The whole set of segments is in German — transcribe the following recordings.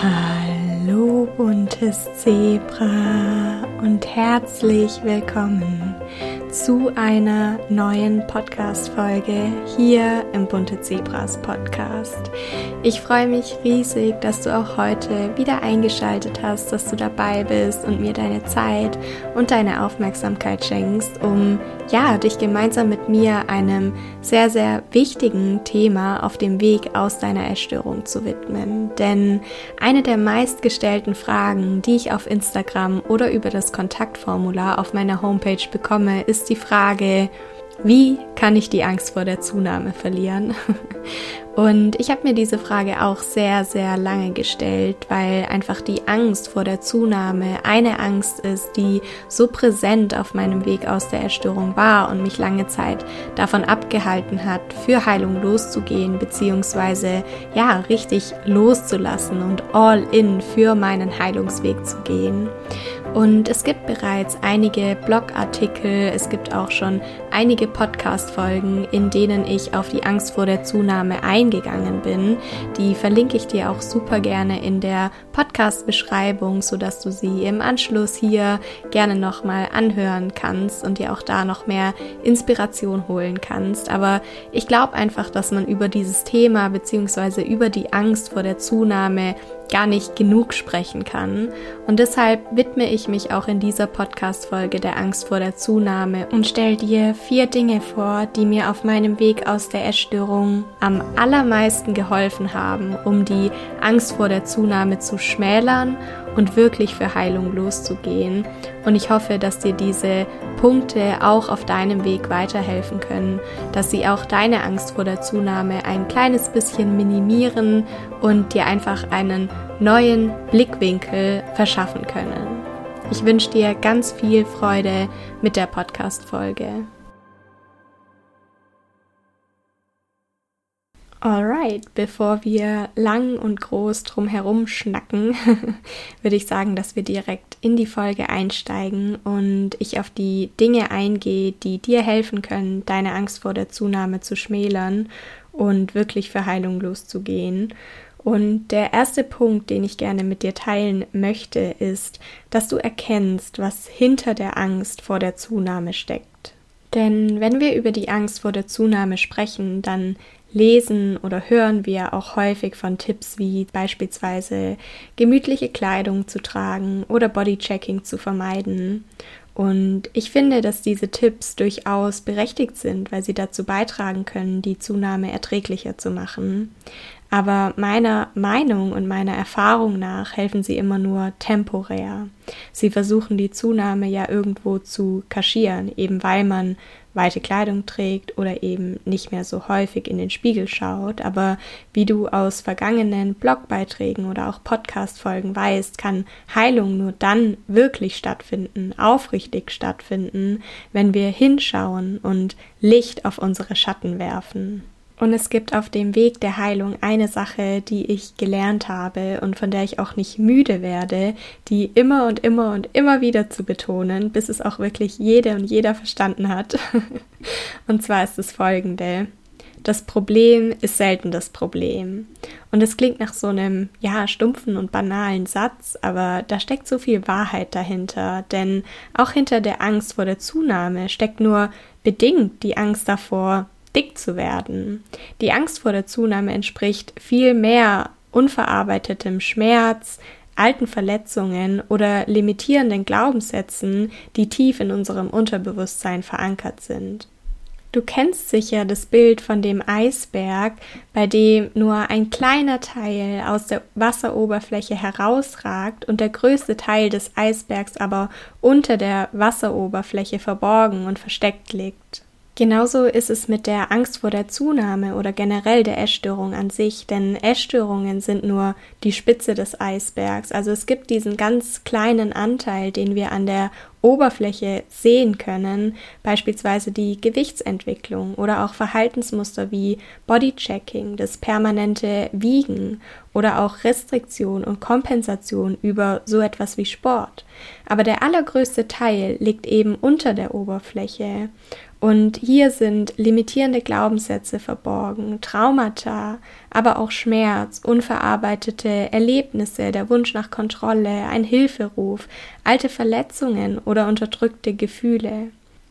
Hallo buntes Zebra und herzlich willkommen zu einer neuen Podcast-Folge hier im Bunte Zebras Podcast. Ich freue mich riesig, dass du auch heute wieder eingeschaltet hast, dass du dabei bist und mir deine Zeit und deine Aufmerksamkeit schenkst, um ja, dich gemeinsam mit mir einem sehr, sehr wichtigen Thema auf dem Weg aus deiner Essstörung zu widmen. Denn eine der meistgestellten Fragen, die ich auf Instagram oder über das Kontaktformular auf meiner Homepage bekomme, ist die Frage, wie kann ich die Angst vor der Zunahme verlieren? Und ich habe mir diese Frage auch sehr, sehr lange gestellt, weil einfach die Angst vor der Zunahme eine Angst ist, die so präsent auf meinem Weg aus der Erstörung war und mich lange Zeit davon abgehalten hat, für Heilung loszugehen, beziehungsweise ja, richtig loszulassen und all in für meinen Heilungsweg zu gehen. Und es gibt bereits einige Blogartikel, es gibt auch schon einige Podcast-Folgen, in denen ich auf die Angst vor der Zunahme eingegangen bin. Die verlinke ich dir auch super gerne in der Podcast-Beschreibung, sodass du sie im Anschluss hier gerne nochmal anhören kannst und dir auch da noch mehr Inspiration holen kannst. Aber ich glaube einfach, dass man über dieses Thema bzw. über die Angst vor der Zunahme gar nicht genug sprechen kann. Und deshalb widme ich mich auch in dieser Podcast-Folge der Angst vor der Zunahme und stelle dir vier Dinge vor, die mir auf meinem Weg aus der Essstörung am allermeisten geholfen haben, um die Angst vor der Zunahme zu schmälern und wirklich für Heilung loszugehen. Und ich hoffe, dass dir diese Punkte auch auf deinem Weg weiterhelfen können, dass sie auch deine Angst vor der Zunahme ein kleines bisschen minimieren und dir einfach einen neuen Blickwinkel verschaffen können. Ich wünsche dir ganz viel Freude mit der Podcast-Folge. Alright, bevor wir lang und groß drum herum schnacken, würde ich sagen, dass wir direkt in die Folge einsteigen und ich auf die Dinge eingehe, die dir helfen können, deine Angst vor der Zunahme zu schmälern und wirklich für Heilung loszugehen. Und der erste Punkt, den ich gerne mit dir teilen möchte, ist, dass du erkennst, was hinter der Angst vor der Zunahme steckt. Denn wenn wir über die Angst vor der Zunahme sprechen, dann lesen oder hören wir auch häufig von Tipps wie beispielsweise gemütliche Kleidung zu tragen oder Bodychecking zu vermeiden. Und ich finde, dass diese Tipps durchaus berechtigt sind, weil sie dazu beitragen können, die Zunahme erträglicher zu machen. Aber meiner Meinung und meiner Erfahrung nach helfen sie immer nur temporär. Sie versuchen die Zunahme ja irgendwo zu kaschieren, eben weil man weite Kleidung trägt oder eben nicht mehr so häufig in den Spiegel schaut. Aber wie du aus vergangenen Blogbeiträgen oder auch Podcast-Folgen weißt, kann Heilung nur dann wirklich stattfinden, aufrichtig stattfinden, wenn wir hinschauen und Licht auf unsere Schatten werfen. Und es gibt auf dem Weg der Heilung eine Sache, die ich gelernt habe und von der ich auch nicht müde werde, die immer und immer und immer wieder zu betonen, bis es auch wirklich jede und jeder verstanden hat. und zwar ist es folgende. Das Problem ist selten das Problem. Und es klingt nach so einem, ja, stumpfen und banalen Satz, aber da steckt so viel Wahrheit dahinter. Denn auch hinter der Angst vor der Zunahme steckt nur bedingt die Angst davor, dick zu werden. Die Angst vor der Zunahme entspricht viel mehr unverarbeitetem Schmerz, alten Verletzungen oder limitierenden Glaubenssätzen, die tief in unserem Unterbewusstsein verankert sind. Du kennst sicher das Bild von dem Eisberg, bei dem nur ein kleiner Teil aus der Wasseroberfläche herausragt und der größte Teil des Eisbergs aber unter der Wasseroberfläche verborgen und versteckt liegt. Genauso ist es mit der Angst vor der Zunahme oder generell der Essstörung an sich, denn Essstörungen sind nur die Spitze des Eisbergs. Also es gibt diesen ganz kleinen Anteil, den wir an der Oberfläche sehen können, beispielsweise die Gewichtsentwicklung oder auch Verhaltensmuster wie Bodychecking, das permanente Wiegen oder auch Restriktion und Kompensation über so etwas wie Sport. Aber der allergrößte Teil liegt eben unter der Oberfläche Und hier sind limitierende Glaubenssätze verborgen, Traumata, aber auch Schmerz, unverarbeitete Erlebnisse, der Wunsch nach Kontrolle, ein Hilferuf, alte Verletzungen oder unterdrückte Gefühle.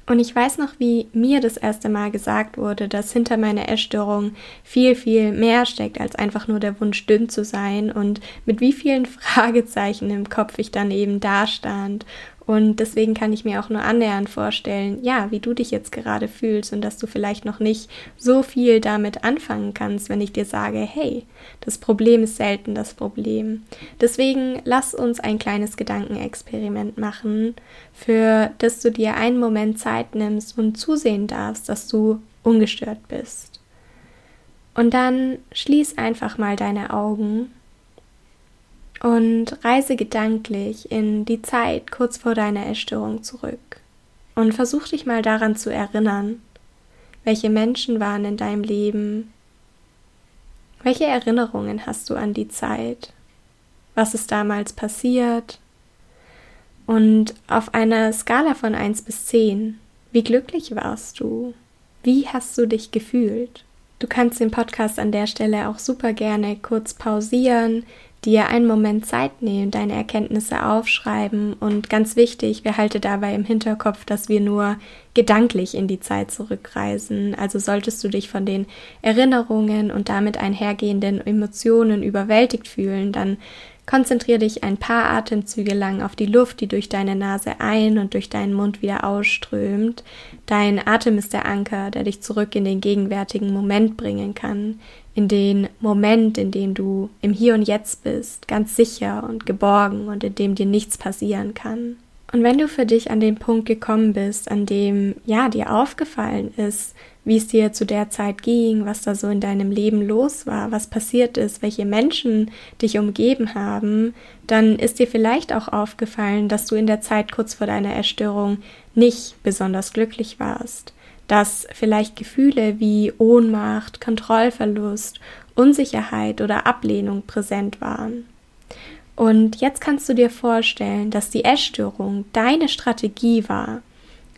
Und ich weiß noch, wie mir das erste Mal gesagt wurde, dass hinter meiner Essstörung viel, viel mehr steckt als einfach nur der Wunsch, dünn zu sein und mit wie vielen Fragezeichen im Kopf ich dann eben dastand und deswegen kann ich mir auch nur annähernd vorstellen, ja, wie du dich jetzt gerade fühlst und dass du vielleicht noch nicht so viel damit anfangen kannst, wenn ich dir sage, hey, das Problem ist selten das Problem. Deswegen lass uns ein kleines Gedankenexperiment machen, für das du dir einen Moment Zeit nimmst und zusehen darfst, dass du ungestört bist. Und dann schließ einfach mal deine Augen und reise gedanklich in die Zeit kurz vor deiner Essstörung zurück. Und versuch dich mal daran zu erinnern, welche Menschen waren in deinem Leben, welche Erinnerungen hast du an die Zeit, was ist damals passiert? Und auf einer Skala von 1 bis 10, wie glücklich warst du, wie hast du dich gefühlt. Du kannst den Podcast an der Stelle auch super gerne kurz pausieren, dir einen Moment Zeit nehmen, deine Erkenntnisse aufschreiben und ganz wichtig, behalte dabei im Hinterkopf, dass wir nur gedanklich in die Zeit zurückreisen. Also solltest du dich von den Erinnerungen und damit einhergehenden Emotionen überwältigt fühlen, dann Konzentriere dich ein paar Atemzüge lang auf die Luft, die durch deine Nase ein und durch deinen Mund wieder ausströmt. Dein Atem ist der Anker, der dich zurück in den gegenwärtigen Moment bringen kann, in den Moment, in dem du im Hier und Jetzt bist, ganz sicher und geborgen und in dem dir nichts passieren kann. Und wenn du für dich an den Punkt gekommen bist, an dem ja dir aufgefallen ist, wie es dir zu der Zeit ging, was da so in deinem Leben los war, was passiert ist, welche Menschen dich umgeben haben, dann ist dir vielleicht auch aufgefallen, dass du in der Zeit kurz vor deiner Erstörung nicht besonders glücklich warst, dass vielleicht Gefühle wie Ohnmacht, Kontrollverlust, Unsicherheit oder Ablehnung präsent waren. Und jetzt kannst du dir vorstellen, dass die Essstörung deine Strategie war,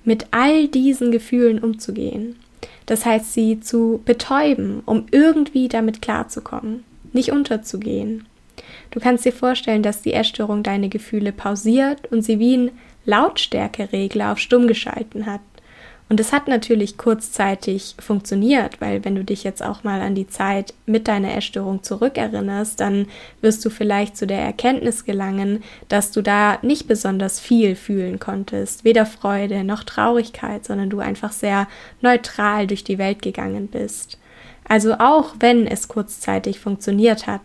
mit all diesen Gefühlen umzugehen. Das heißt, sie zu betäuben, um irgendwie damit klarzukommen, nicht unterzugehen. Du kannst dir vorstellen, dass die Essstörung deine Gefühle pausiert und sie wie ein Lautstärkeregler auf stumm geschalten hat. Und es hat natürlich kurzzeitig funktioniert, weil wenn du dich jetzt auch mal an die Zeit mit deiner Essstörung zurückerinnerst, dann wirst du vielleicht zu der Erkenntnis gelangen, dass du da nicht besonders viel fühlen konntest, weder Freude noch Traurigkeit, sondern du einfach sehr neutral durch die Welt gegangen bist. Also auch wenn es kurzzeitig funktioniert hat,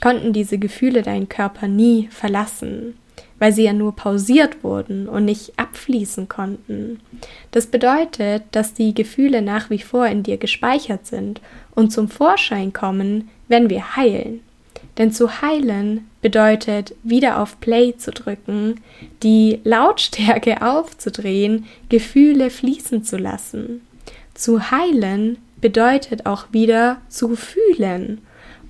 konnten diese Gefühle deinen Körper nie verlassen weil sie ja nur pausiert wurden und nicht abfließen konnten. Das bedeutet, dass die Gefühle nach wie vor in dir gespeichert sind und zum Vorschein kommen, wenn wir heilen. Denn zu heilen bedeutet, wieder auf Play zu drücken, die Lautstärke aufzudrehen, Gefühle fließen zu lassen. Zu heilen bedeutet auch wieder zu fühlen.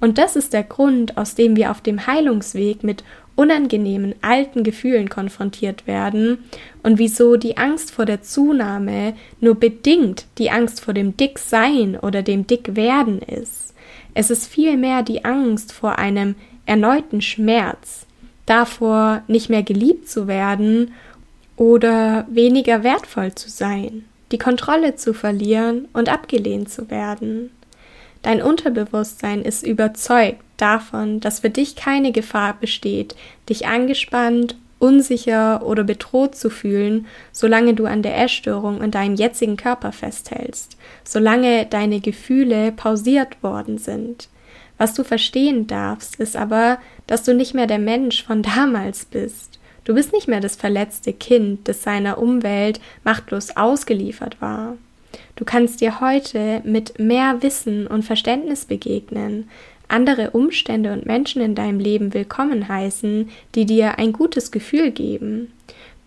Und das ist der Grund, aus dem wir auf dem Heilungsweg mit unangenehmen alten Gefühlen konfrontiert werden und wieso die Angst vor der Zunahme nur bedingt die Angst vor dem Dicksein oder dem Dickwerden ist. Es ist vielmehr die Angst vor einem erneuten Schmerz, davor nicht mehr geliebt zu werden oder weniger wertvoll zu sein, die Kontrolle zu verlieren und abgelehnt zu werden. Dein Unterbewusstsein ist überzeugt davon, dass für dich keine Gefahr besteht, dich angespannt, unsicher oder bedroht zu fühlen, solange du an der Essstörung in deinem jetzigen Körper festhältst, solange deine Gefühle pausiert worden sind. Was du verstehen darfst, ist aber, dass du nicht mehr der Mensch von damals bist. Du bist nicht mehr das verletzte Kind, das seiner Umwelt machtlos ausgeliefert war. Du kannst dir heute mit mehr Wissen und Verständnis begegnen, andere Umstände und Menschen in deinem Leben willkommen heißen, die dir ein gutes Gefühl geben.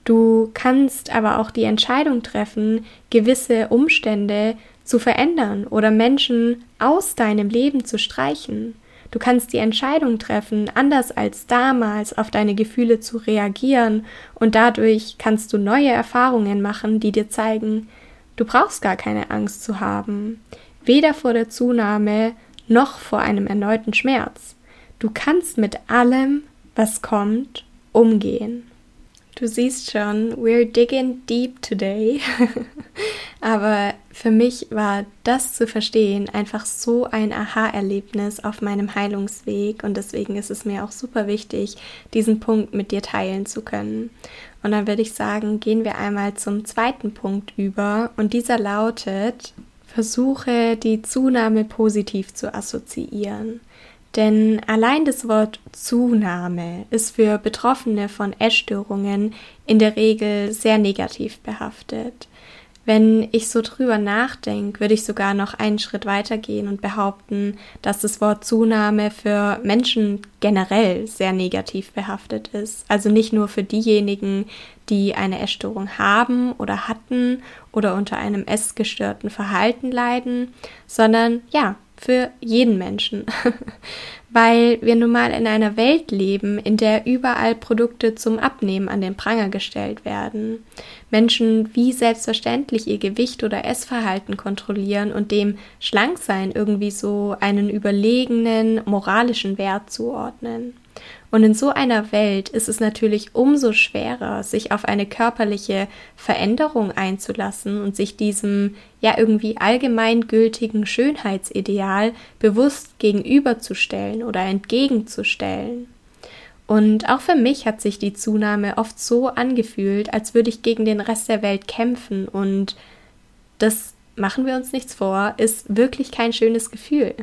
Du kannst aber auch die Entscheidung treffen, gewisse Umstände zu verändern oder Menschen aus deinem Leben zu streichen. Du kannst die Entscheidung treffen, anders als damals auf deine Gefühle zu reagieren und dadurch kannst du neue Erfahrungen machen, die dir zeigen, Du brauchst gar keine Angst zu haben, weder vor der Zunahme noch vor einem erneuten Schmerz. Du kannst mit allem, was kommt, umgehen. Du siehst schon, we're digging deep today. Aber für mich war das zu verstehen einfach so ein Aha-Erlebnis auf meinem Heilungsweg und deswegen ist es mir auch super wichtig, diesen Punkt mit dir teilen zu können. Und dann würde ich sagen, gehen wir einmal zum zweiten Punkt über und dieser lautet, versuche die Zunahme positiv zu assoziieren. Denn allein das Wort Zunahme ist für Betroffene von Essstörungen in der Regel sehr negativ behaftet. Wenn ich so drüber nachdenke, würde ich sogar noch einen Schritt weiter gehen und behaupten, dass das Wort Zunahme für Menschen generell sehr negativ behaftet ist. Also nicht nur für diejenigen, die eine Essstörung haben oder hatten oder unter einem essgestörten Verhalten leiden, sondern ja, für jeden Menschen. Weil wir nun mal in einer Welt leben, in der überall Produkte zum Abnehmen an den Pranger gestellt werden. Menschen wie selbstverständlich ihr Gewicht oder Essverhalten kontrollieren und dem Schlanksein irgendwie so einen überlegenen moralischen Wert zuordnen. Und in so einer Welt ist es natürlich umso schwerer, sich auf eine körperliche Veränderung einzulassen und sich diesem ja irgendwie allgemeingültigen Schönheitsideal bewusst gegenüberzustellen oder entgegenzustellen. Und auch für mich hat sich die Zunahme oft so angefühlt, als würde ich gegen den Rest der Welt kämpfen und das machen wir uns nichts vor, ist wirklich kein schönes Gefühl.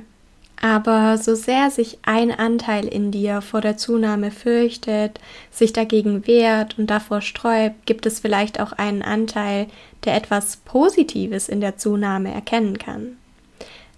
Aber so sehr sich ein Anteil in dir vor der Zunahme fürchtet, sich dagegen wehrt und davor sträubt, gibt es vielleicht auch einen Anteil, der etwas Positives in der Zunahme erkennen kann.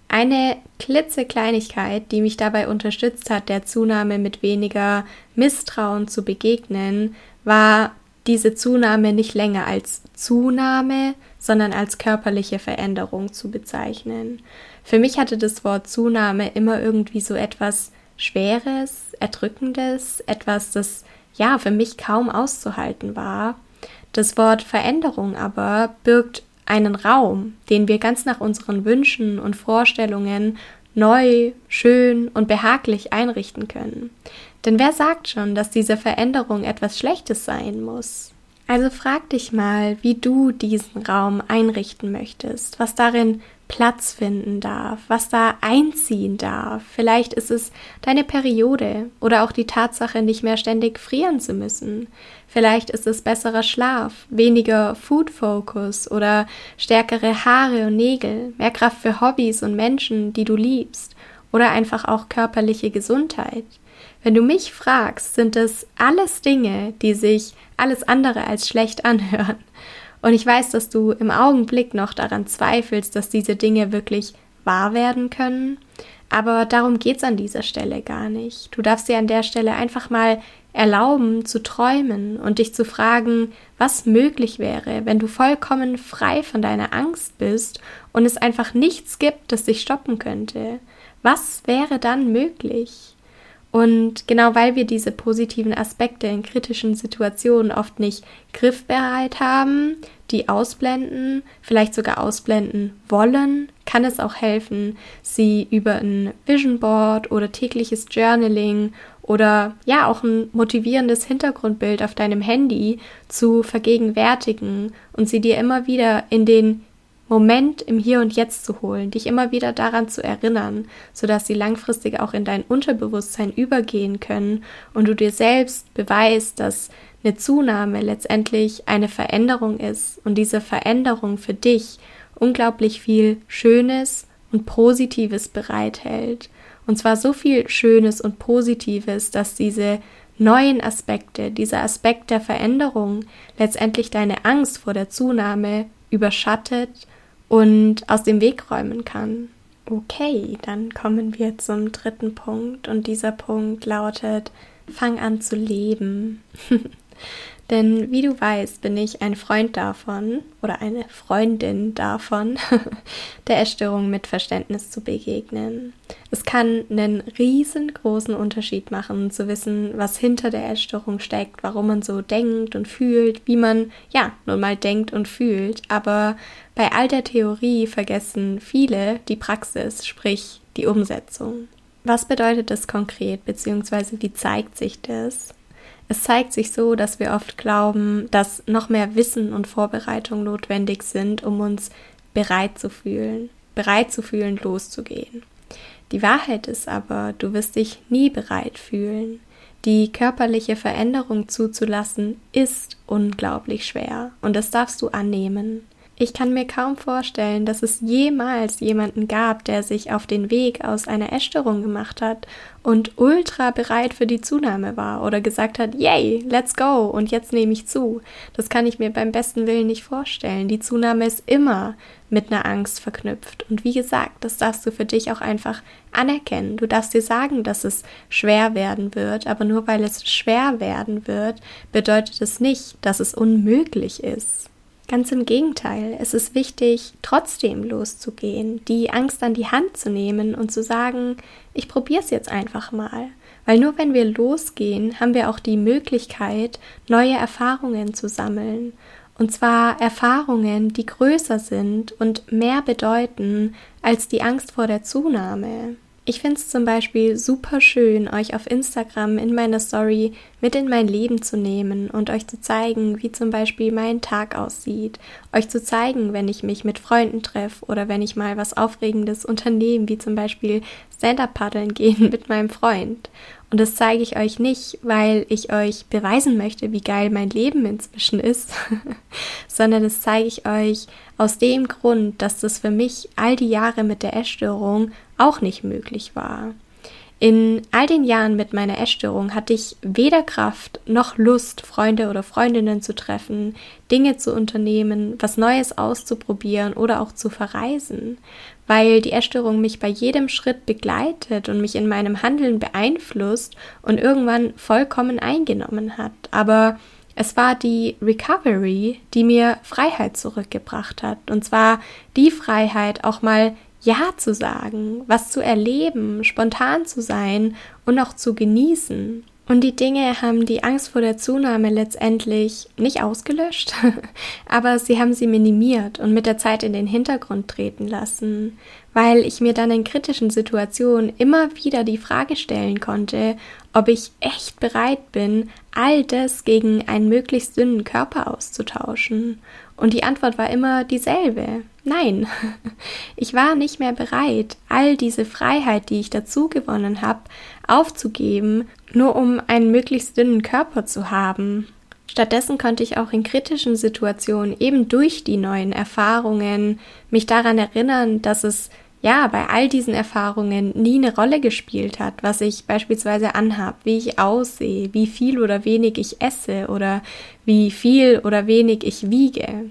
Eine klitzekleinigkeit, die mich dabei unterstützt hat, der Zunahme mit weniger Misstrauen zu begegnen, war diese Zunahme nicht länger als Zunahme, sondern als körperliche Veränderung zu bezeichnen. Für mich hatte das Wort Zunahme immer irgendwie so etwas Schweres, Erdrückendes, etwas, das ja für mich kaum auszuhalten war. Das Wort Veränderung aber birgt einen Raum, den wir ganz nach unseren Wünschen und Vorstellungen neu, schön und behaglich einrichten können. Denn wer sagt schon, dass diese Veränderung etwas Schlechtes sein muss? Also frag dich mal, wie du diesen Raum einrichten möchtest, was darin Platz finden darf, was da einziehen darf. Vielleicht ist es deine Periode oder auch die Tatsache, nicht mehr ständig frieren zu müssen. Vielleicht ist es besserer Schlaf, weniger Food Focus oder stärkere Haare und Nägel, mehr Kraft für Hobbys und Menschen, die du liebst oder einfach auch körperliche Gesundheit. Wenn du mich fragst, sind es alles Dinge, die sich alles andere als schlecht anhören. Und ich weiß, dass du im Augenblick noch daran zweifelst, dass diese Dinge wirklich wahr werden können. Aber darum geht's an dieser Stelle gar nicht. Du darfst dir an der Stelle einfach mal erlauben zu träumen und dich zu fragen, was möglich wäre, wenn du vollkommen frei von deiner Angst bist und es einfach nichts gibt, das dich stoppen könnte. Was wäre dann möglich? Und genau weil wir diese positiven Aspekte in kritischen Situationen oft nicht griffbereit haben, die ausblenden, vielleicht sogar ausblenden wollen, kann es auch helfen, sie über ein Vision Board oder tägliches Journaling oder ja auch ein motivierendes Hintergrundbild auf deinem Handy zu vergegenwärtigen und sie dir immer wieder in den Moment im Hier und Jetzt zu holen, dich immer wieder daran zu erinnern, sodass sie langfristig auch in dein Unterbewusstsein übergehen können und du dir selbst beweist, dass eine Zunahme letztendlich eine Veränderung ist und diese Veränderung für dich unglaublich viel Schönes und Positives bereithält. Und zwar so viel Schönes und Positives, dass diese neuen Aspekte, dieser Aspekt der Veränderung letztendlich deine Angst vor der Zunahme überschattet und aus dem Weg räumen kann. Okay, dann kommen wir zum dritten Punkt und dieser Punkt lautet, fang an zu leben. Denn wie du weißt, bin ich ein Freund davon oder eine Freundin davon, der Essstörung mit Verständnis zu begegnen. Es kann einen riesengroßen Unterschied machen, zu wissen, was hinter der Essstörung steckt, warum man so denkt und fühlt, wie man ja nun mal denkt und fühlt. Aber bei all der Theorie vergessen viele die Praxis, sprich die Umsetzung. Was bedeutet das konkret, beziehungsweise wie zeigt sich das? Es zeigt sich so, dass wir oft glauben, dass noch mehr Wissen und Vorbereitung notwendig sind, um uns bereit zu fühlen, bereit zu fühlen, loszugehen. Die Wahrheit ist aber, du wirst dich nie bereit fühlen. Die körperliche Veränderung zuzulassen ist unglaublich schwer und das darfst du annehmen. Ich kann mir kaum vorstellen, dass es jemals jemanden gab, der sich auf den Weg aus einer Essstörung gemacht hat und ultra bereit für die Zunahme war oder gesagt hat, yay, let's go und jetzt nehme ich zu. Das kann ich mir beim besten Willen nicht vorstellen. Die Zunahme ist immer mit einer Angst verknüpft. Und wie gesagt, das darfst du für dich auch einfach anerkennen. Du darfst dir sagen, dass es schwer werden wird, aber nur weil es schwer werden wird, bedeutet es nicht, dass es unmöglich ist. Ganz im Gegenteil, es ist wichtig, trotzdem loszugehen, die Angst an die Hand zu nehmen und zu sagen, ich probiere es jetzt einfach mal. Weil nur wenn wir losgehen, haben wir auch die Möglichkeit, neue Erfahrungen zu sammeln. Und zwar Erfahrungen, die größer sind und mehr bedeuten als die Angst vor der Zunahme. Ich finde es zum Beispiel super schön, euch auf Instagram in meiner Story mit in mein Leben zu nehmen und euch zu zeigen, wie zum Beispiel mein Tag aussieht. Euch zu zeigen, wenn ich mich mit Freunden treffe oder wenn ich mal was Aufregendes unternehme, wie zum Beispiel Stand-Up-Paddeln gehen mit meinem Freund. Und das zeige ich euch nicht, weil ich euch beweisen möchte, wie geil mein Leben inzwischen ist, sondern das zeige ich euch aus dem Grund, dass das für mich all die Jahre mit der Essstörung auch nicht möglich war. In all den Jahren mit meiner Essstörung hatte ich weder Kraft noch Lust, Freunde oder Freundinnen zu treffen, Dinge zu unternehmen, was Neues auszuprobieren oder auch zu verreisen, weil die Essstörung mich bei jedem Schritt begleitet und mich in meinem Handeln beeinflusst und irgendwann vollkommen eingenommen hat. Aber es war die Recovery, die mir Freiheit zurückgebracht hat. Und zwar die Freiheit, auch mal ja zu sagen, was zu erleben, spontan zu sein und auch zu genießen. Und die Dinge haben die Angst vor der Zunahme letztendlich nicht ausgelöscht, aber sie haben sie minimiert und mit der Zeit in den Hintergrund treten lassen, weil ich mir dann in kritischen Situationen immer wieder die Frage stellen konnte, ob ich echt bereit bin, all das gegen einen möglichst dünnen Körper auszutauschen. Und die Antwort war immer dieselbe. Nein, ich war nicht mehr bereit, all diese Freiheit, die ich dazu gewonnen habe, aufzugeben, nur um einen möglichst dünnen Körper zu haben. Stattdessen konnte ich auch in kritischen Situationen eben durch die neuen Erfahrungen mich daran erinnern, dass es ja bei all diesen Erfahrungen nie eine Rolle gespielt hat, was ich beispielsweise anhab, wie ich aussehe, wie viel oder wenig ich esse oder wie viel oder wenig ich wiege.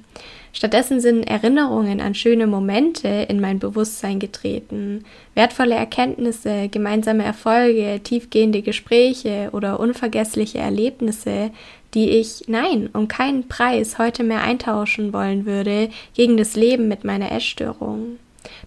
Stattdessen sind Erinnerungen an schöne Momente in mein Bewusstsein getreten, wertvolle Erkenntnisse, gemeinsame Erfolge, tiefgehende Gespräche oder unvergessliche Erlebnisse, die ich, nein, um keinen Preis heute mehr eintauschen wollen würde gegen das Leben mit meiner Essstörung.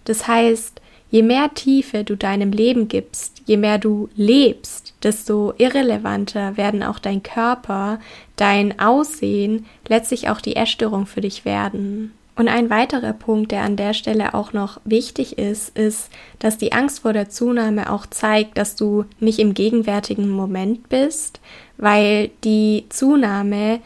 Das heißt, je mehr Tiefe du deinem Leben gibst, je mehr du lebst, desto irrelevanter werden auch dein Körper, dein Aussehen, letztlich auch die Essstörung für dich werden. Und ein weiterer Punkt, der an der Stelle auch noch wichtig ist, ist, dass die Angst vor der Zunahme auch zeigt, dass du nicht im gegenwärtigen Moment bist, weil die Zunahme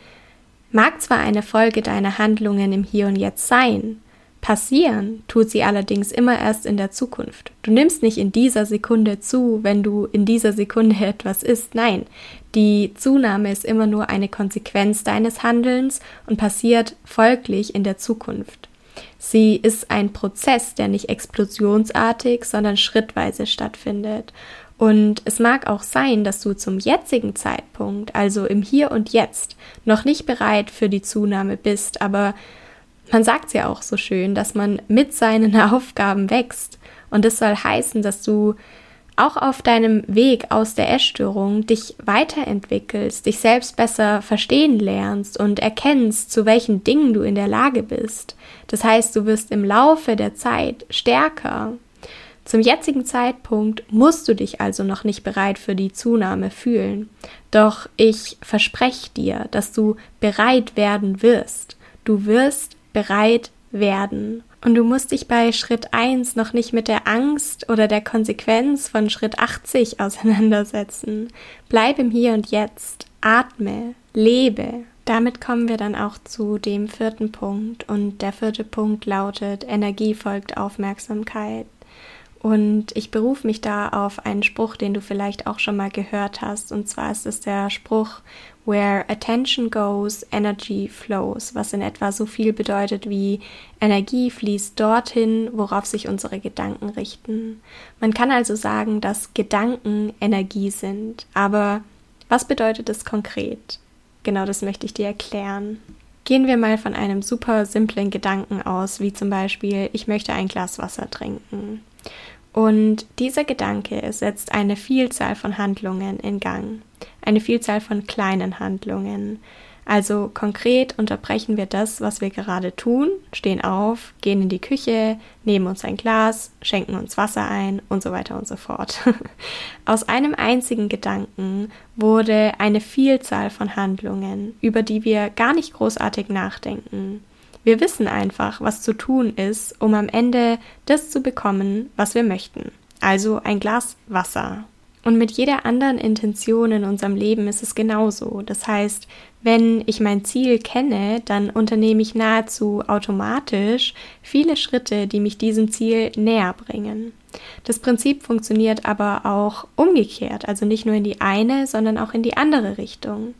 mag zwar eine Folge deiner Handlungen im Hier und Jetzt sein, Passieren tut sie allerdings immer erst in der Zukunft. Du nimmst nicht in dieser Sekunde zu, wenn du in dieser Sekunde etwas isst. Nein, die Zunahme ist immer nur eine Konsequenz deines Handelns und passiert folglich in der Zukunft. Sie ist ein Prozess, der nicht explosionsartig, sondern schrittweise stattfindet. Und es mag auch sein, dass du zum jetzigen Zeitpunkt, also im Hier und Jetzt, noch nicht bereit für die Zunahme bist, aber man sagt ja auch so schön, dass man mit seinen Aufgaben wächst. Und das soll heißen, dass du auch auf deinem Weg aus der Essstörung dich weiterentwickelst, dich selbst besser verstehen lernst und erkennst, zu welchen Dingen du in der Lage bist. Das heißt, du wirst im Laufe der Zeit stärker. Zum jetzigen Zeitpunkt musst du dich also noch nicht bereit für die Zunahme fühlen. Doch ich verspreche dir, dass du bereit werden wirst. Du wirst bereit werden. Und du musst dich bei Schritt 1 noch nicht mit der Angst oder der Konsequenz von Schritt 80 auseinandersetzen. Bleib im Hier und Jetzt, atme, lebe. Damit kommen wir dann auch zu dem vierten Punkt. Und der vierte Punkt lautet, Energie folgt Aufmerksamkeit. Und ich berufe mich da auf einen Spruch, den du vielleicht auch schon mal gehört hast. Und zwar ist es der Spruch, Where attention goes, energy flows, was in etwa so viel bedeutet wie Energie fließt dorthin, worauf sich unsere Gedanken richten. Man kann also sagen, dass Gedanken Energie sind. Aber was bedeutet es konkret? Genau das möchte ich dir erklären. Gehen wir mal von einem super simplen Gedanken aus, wie zum Beispiel, ich möchte ein Glas Wasser trinken. Und dieser Gedanke setzt eine Vielzahl von Handlungen in Gang, eine Vielzahl von kleinen Handlungen. Also konkret unterbrechen wir das, was wir gerade tun, stehen auf, gehen in die Küche, nehmen uns ein Glas, schenken uns Wasser ein und so weiter und so fort. Aus einem einzigen Gedanken wurde eine Vielzahl von Handlungen, über die wir gar nicht großartig nachdenken. Wir wissen einfach, was zu tun ist, um am Ende das zu bekommen, was wir möchten. Also ein Glas Wasser. Und mit jeder anderen Intention in unserem Leben ist es genauso. Das heißt, wenn ich mein Ziel kenne, dann unternehme ich nahezu automatisch viele Schritte, die mich diesem Ziel näher bringen. Das Prinzip funktioniert aber auch umgekehrt, also nicht nur in die eine, sondern auch in die andere Richtung.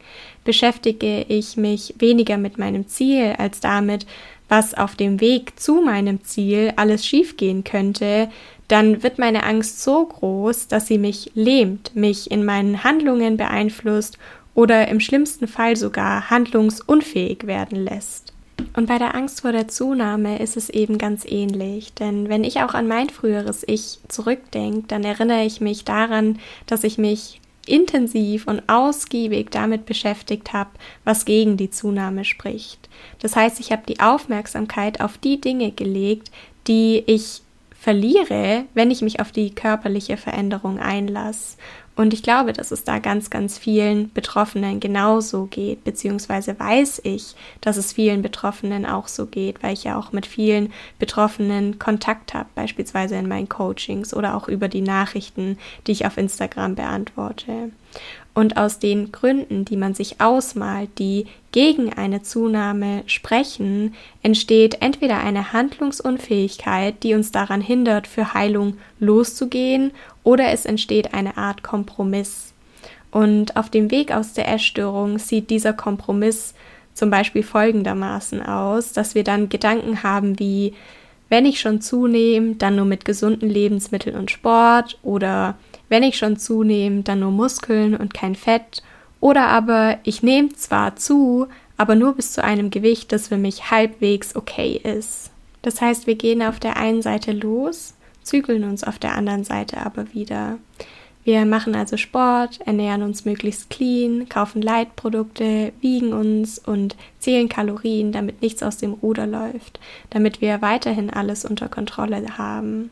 Beschäftige ich mich weniger mit meinem Ziel als damit, was auf dem Weg zu meinem Ziel alles schiefgehen könnte, dann wird meine Angst so groß, dass sie mich lähmt, mich in meinen Handlungen beeinflusst oder im schlimmsten Fall sogar handlungsunfähig werden lässt. Und bei der Angst vor der Zunahme ist es eben ganz ähnlich, denn wenn ich auch an mein früheres Ich zurückdenke, dann erinnere ich mich daran, dass ich mich intensiv und ausgiebig damit beschäftigt habe, was gegen die Zunahme spricht. Das heißt, ich habe die Aufmerksamkeit auf die Dinge gelegt, die ich verliere, wenn ich mich auf die körperliche Veränderung einlasse. Und ich glaube, dass es da ganz, ganz vielen Betroffenen genauso geht, beziehungsweise weiß ich, dass es vielen Betroffenen auch so geht, weil ich ja auch mit vielen Betroffenen Kontakt habe, beispielsweise in meinen Coachings oder auch über die Nachrichten, die ich auf Instagram beantworte. Und aus den Gründen, die man sich ausmalt, die gegen eine Zunahme sprechen, entsteht entweder eine Handlungsunfähigkeit, die uns daran hindert, für Heilung loszugehen, oder es entsteht eine Art Kompromiss. Und auf dem Weg aus der Essstörung sieht dieser Kompromiss zum Beispiel folgendermaßen aus, dass wir dann Gedanken haben wie, wenn ich schon zunehme, dann nur mit gesunden Lebensmitteln und Sport oder wenn ich schon zunehme, dann nur Muskeln und kein Fett. Oder aber ich nehme zwar zu, aber nur bis zu einem Gewicht, das für mich halbwegs okay ist. Das heißt, wir gehen auf der einen Seite los, zügeln uns auf der anderen Seite aber wieder. Wir machen also Sport, ernähren uns möglichst clean, kaufen Leitprodukte, wiegen uns und zählen Kalorien, damit nichts aus dem Ruder läuft, damit wir weiterhin alles unter Kontrolle haben.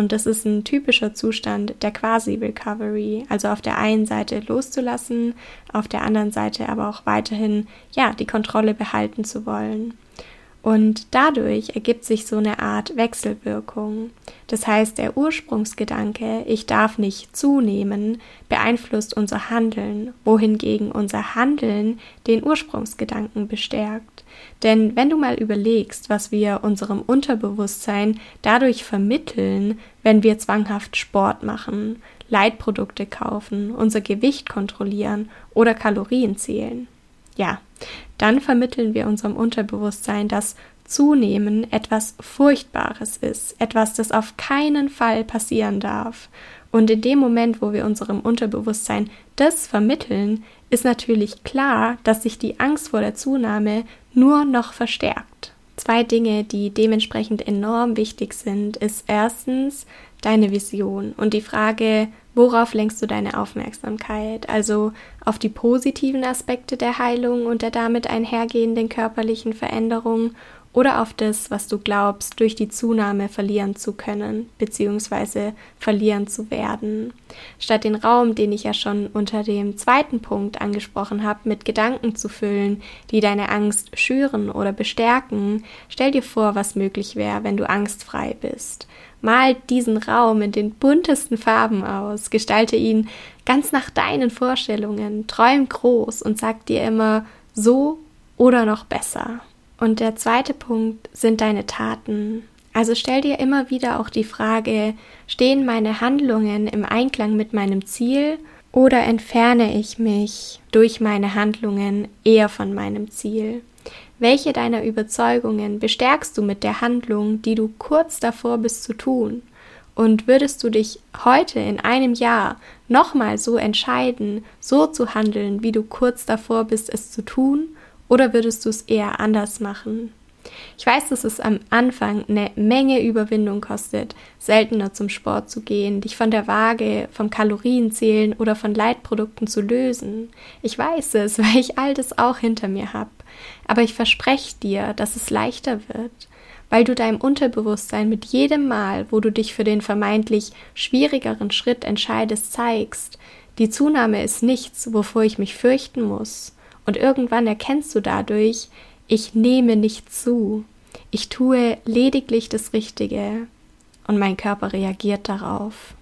Und das ist ein typischer Zustand der Quasi-Recovery. Also auf der einen Seite loszulassen, auf der anderen Seite aber auch weiterhin, ja, die Kontrolle behalten zu wollen. Und dadurch ergibt sich so eine Art Wechselwirkung. Das heißt, der Ursprungsgedanke, ich darf nicht zunehmen, beeinflusst unser Handeln, wohingegen unser Handeln den Ursprungsgedanken bestärkt. Denn wenn du mal überlegst, was wir unserem Unterbewusstsein dadurch vermitteln, wenn wir zwanghaft Sport machen, Leitprodukte kaufen, unser Gewicht kontrollieren oder Kalorien zählen, ja, dann vermitteln wir unserem Unterbewusstsein, dass Zunehmen etwas Furchtbares ist, etwas, das auf keinen Fall passieren darf. Und in dem Moment, wo wir unserem Unterbewusstsein das vermitteln, ist natürlich klar, dass sich die Angst vor der Zunahme nur noch verstärkt. Zwei Dinge, die dementsprechend enorm wichtig sind, ist erstens deine Vision und die Frage, Worauf lenkst du deine Aufmerksamkeit? Also auf die positiven Aspekte der Heilung und der damit einhergehenden körperlichen Veränderung oder auf das, was du glaubst, durch die Zunahme verlieren zu können bzw. verlieren zu werden. Statt den Raum, den ich ja schon unter dem zweiten Punkt angesprochen habe, mit Gedanken zu füllen, die deine Angst schüren oder bestärken, stell dir vor, was möglich wäre, wenn du angstfrei bist. Mal diesen Raum in den buntesten Farben aus, gestalte ihn ganz nach deinen Vorstellungen, träum groß und sag dir immer so oder noch besser. Und der zweite Punkt sind deine Taten. Also stell dir immer wieder auch die Frage, stehen meine Handlungen im Einklang mit meinem Ziel oder entferne ich mich durch meine Handlungen eher von meinem Ziel? Welche deiner Überzeugungen bestärkst du mit der Handlung, die du kurz davor bist zu tun? Und würdest du dich heute in einem Jahr nochmal so entscheiden, so zu handeln, wie du kurz davor bist, es zu tun? Oder würdest du es eher anders machen? Ich weiß, dass es am Anfang eine Menge Überwindung kostet, seltener zum Sport zu gehen, dich von der Waage, vom Kalorienzählen oder von Leitprodukten zu lösen. Ich weiß es, weil ich all das auch hinter mir habe. Aber ich verspreche dir, dass es leichter wird, weil du deinem Unterbewusstsein mit jedem Mal, wo du dich für den vermeintlich schwierigeren Schritt entscheidest, zeigst, die Zunahme ist nichts, wovor ich mich fürchten muss. Und irgendwann erkennst du dadurch, ich nehme nicht zu. Ich tue lediglich das Richtige und mein Körper reagiert darauf.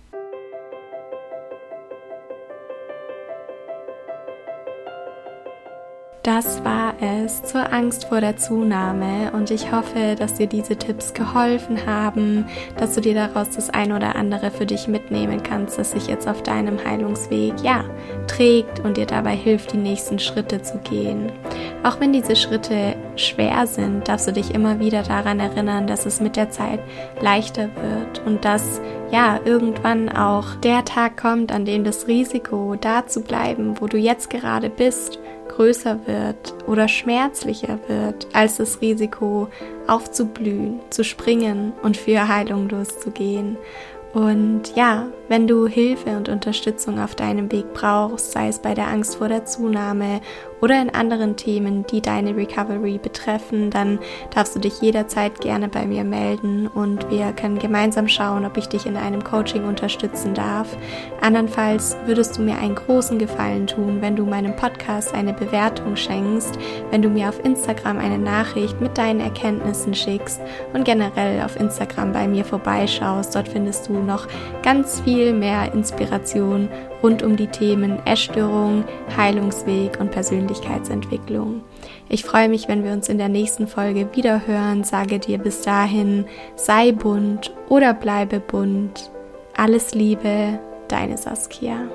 Das war es zur Angst vor der Zunahme und ich hoffe, dass dir diese Tipps geholfen haben, dass du dir daraus das ein oder andere für dich mitnehmen kannst, das sich jetzt auf deinem Heilungsweg ja trägt und dir dabei hilft, die nächsten Schritte zu gehen. Auch wenn diese Schritte schwer sind, darfst du dich immer wieder daran erinnern, dass es mit der Zeit leichter wird und dass ja irgendwann auch der Tag kommt, an dem das Risiko, da zu bleiben, wo du jetzt gerade bist, größer wird oder schmerzlicher wird als das Risiko aufzublühen, zu springen und für Heilung loszugehen. Und ja, wenn du Hilfe und Unterstützung auf deinem Weg brauchst, sei es bei der Angst vor der Zunahme oder in anderen Themen, die deine Recovery betreffen, dann darfst du dich jederzeit gerne bei mir melden und wir können gemeinsam schauen, ob ich dich in einem Coaching unterstützen darf. Andernfalls würdest du mir einen großen Gefallen tun, wenn du meinem Podcast eine Bewertung schenkst, wenn du mir auf Instagram eine Nachricht mit deinen Erkenntnissen schickst und generell auf Instagram bei mir vorbeischaust. Dort findest du noch ganz viel mehr Inspiration rund um die Themen Essstörung, Heilungsweg und Persönlichkeitsentwicklung. Ich freue mich, wenn wir uns in der nächsten Folge wieder hören. Sage dir bis dahin, sei bunt oder bleibe bunt. Alles Liebe, deine Saskia.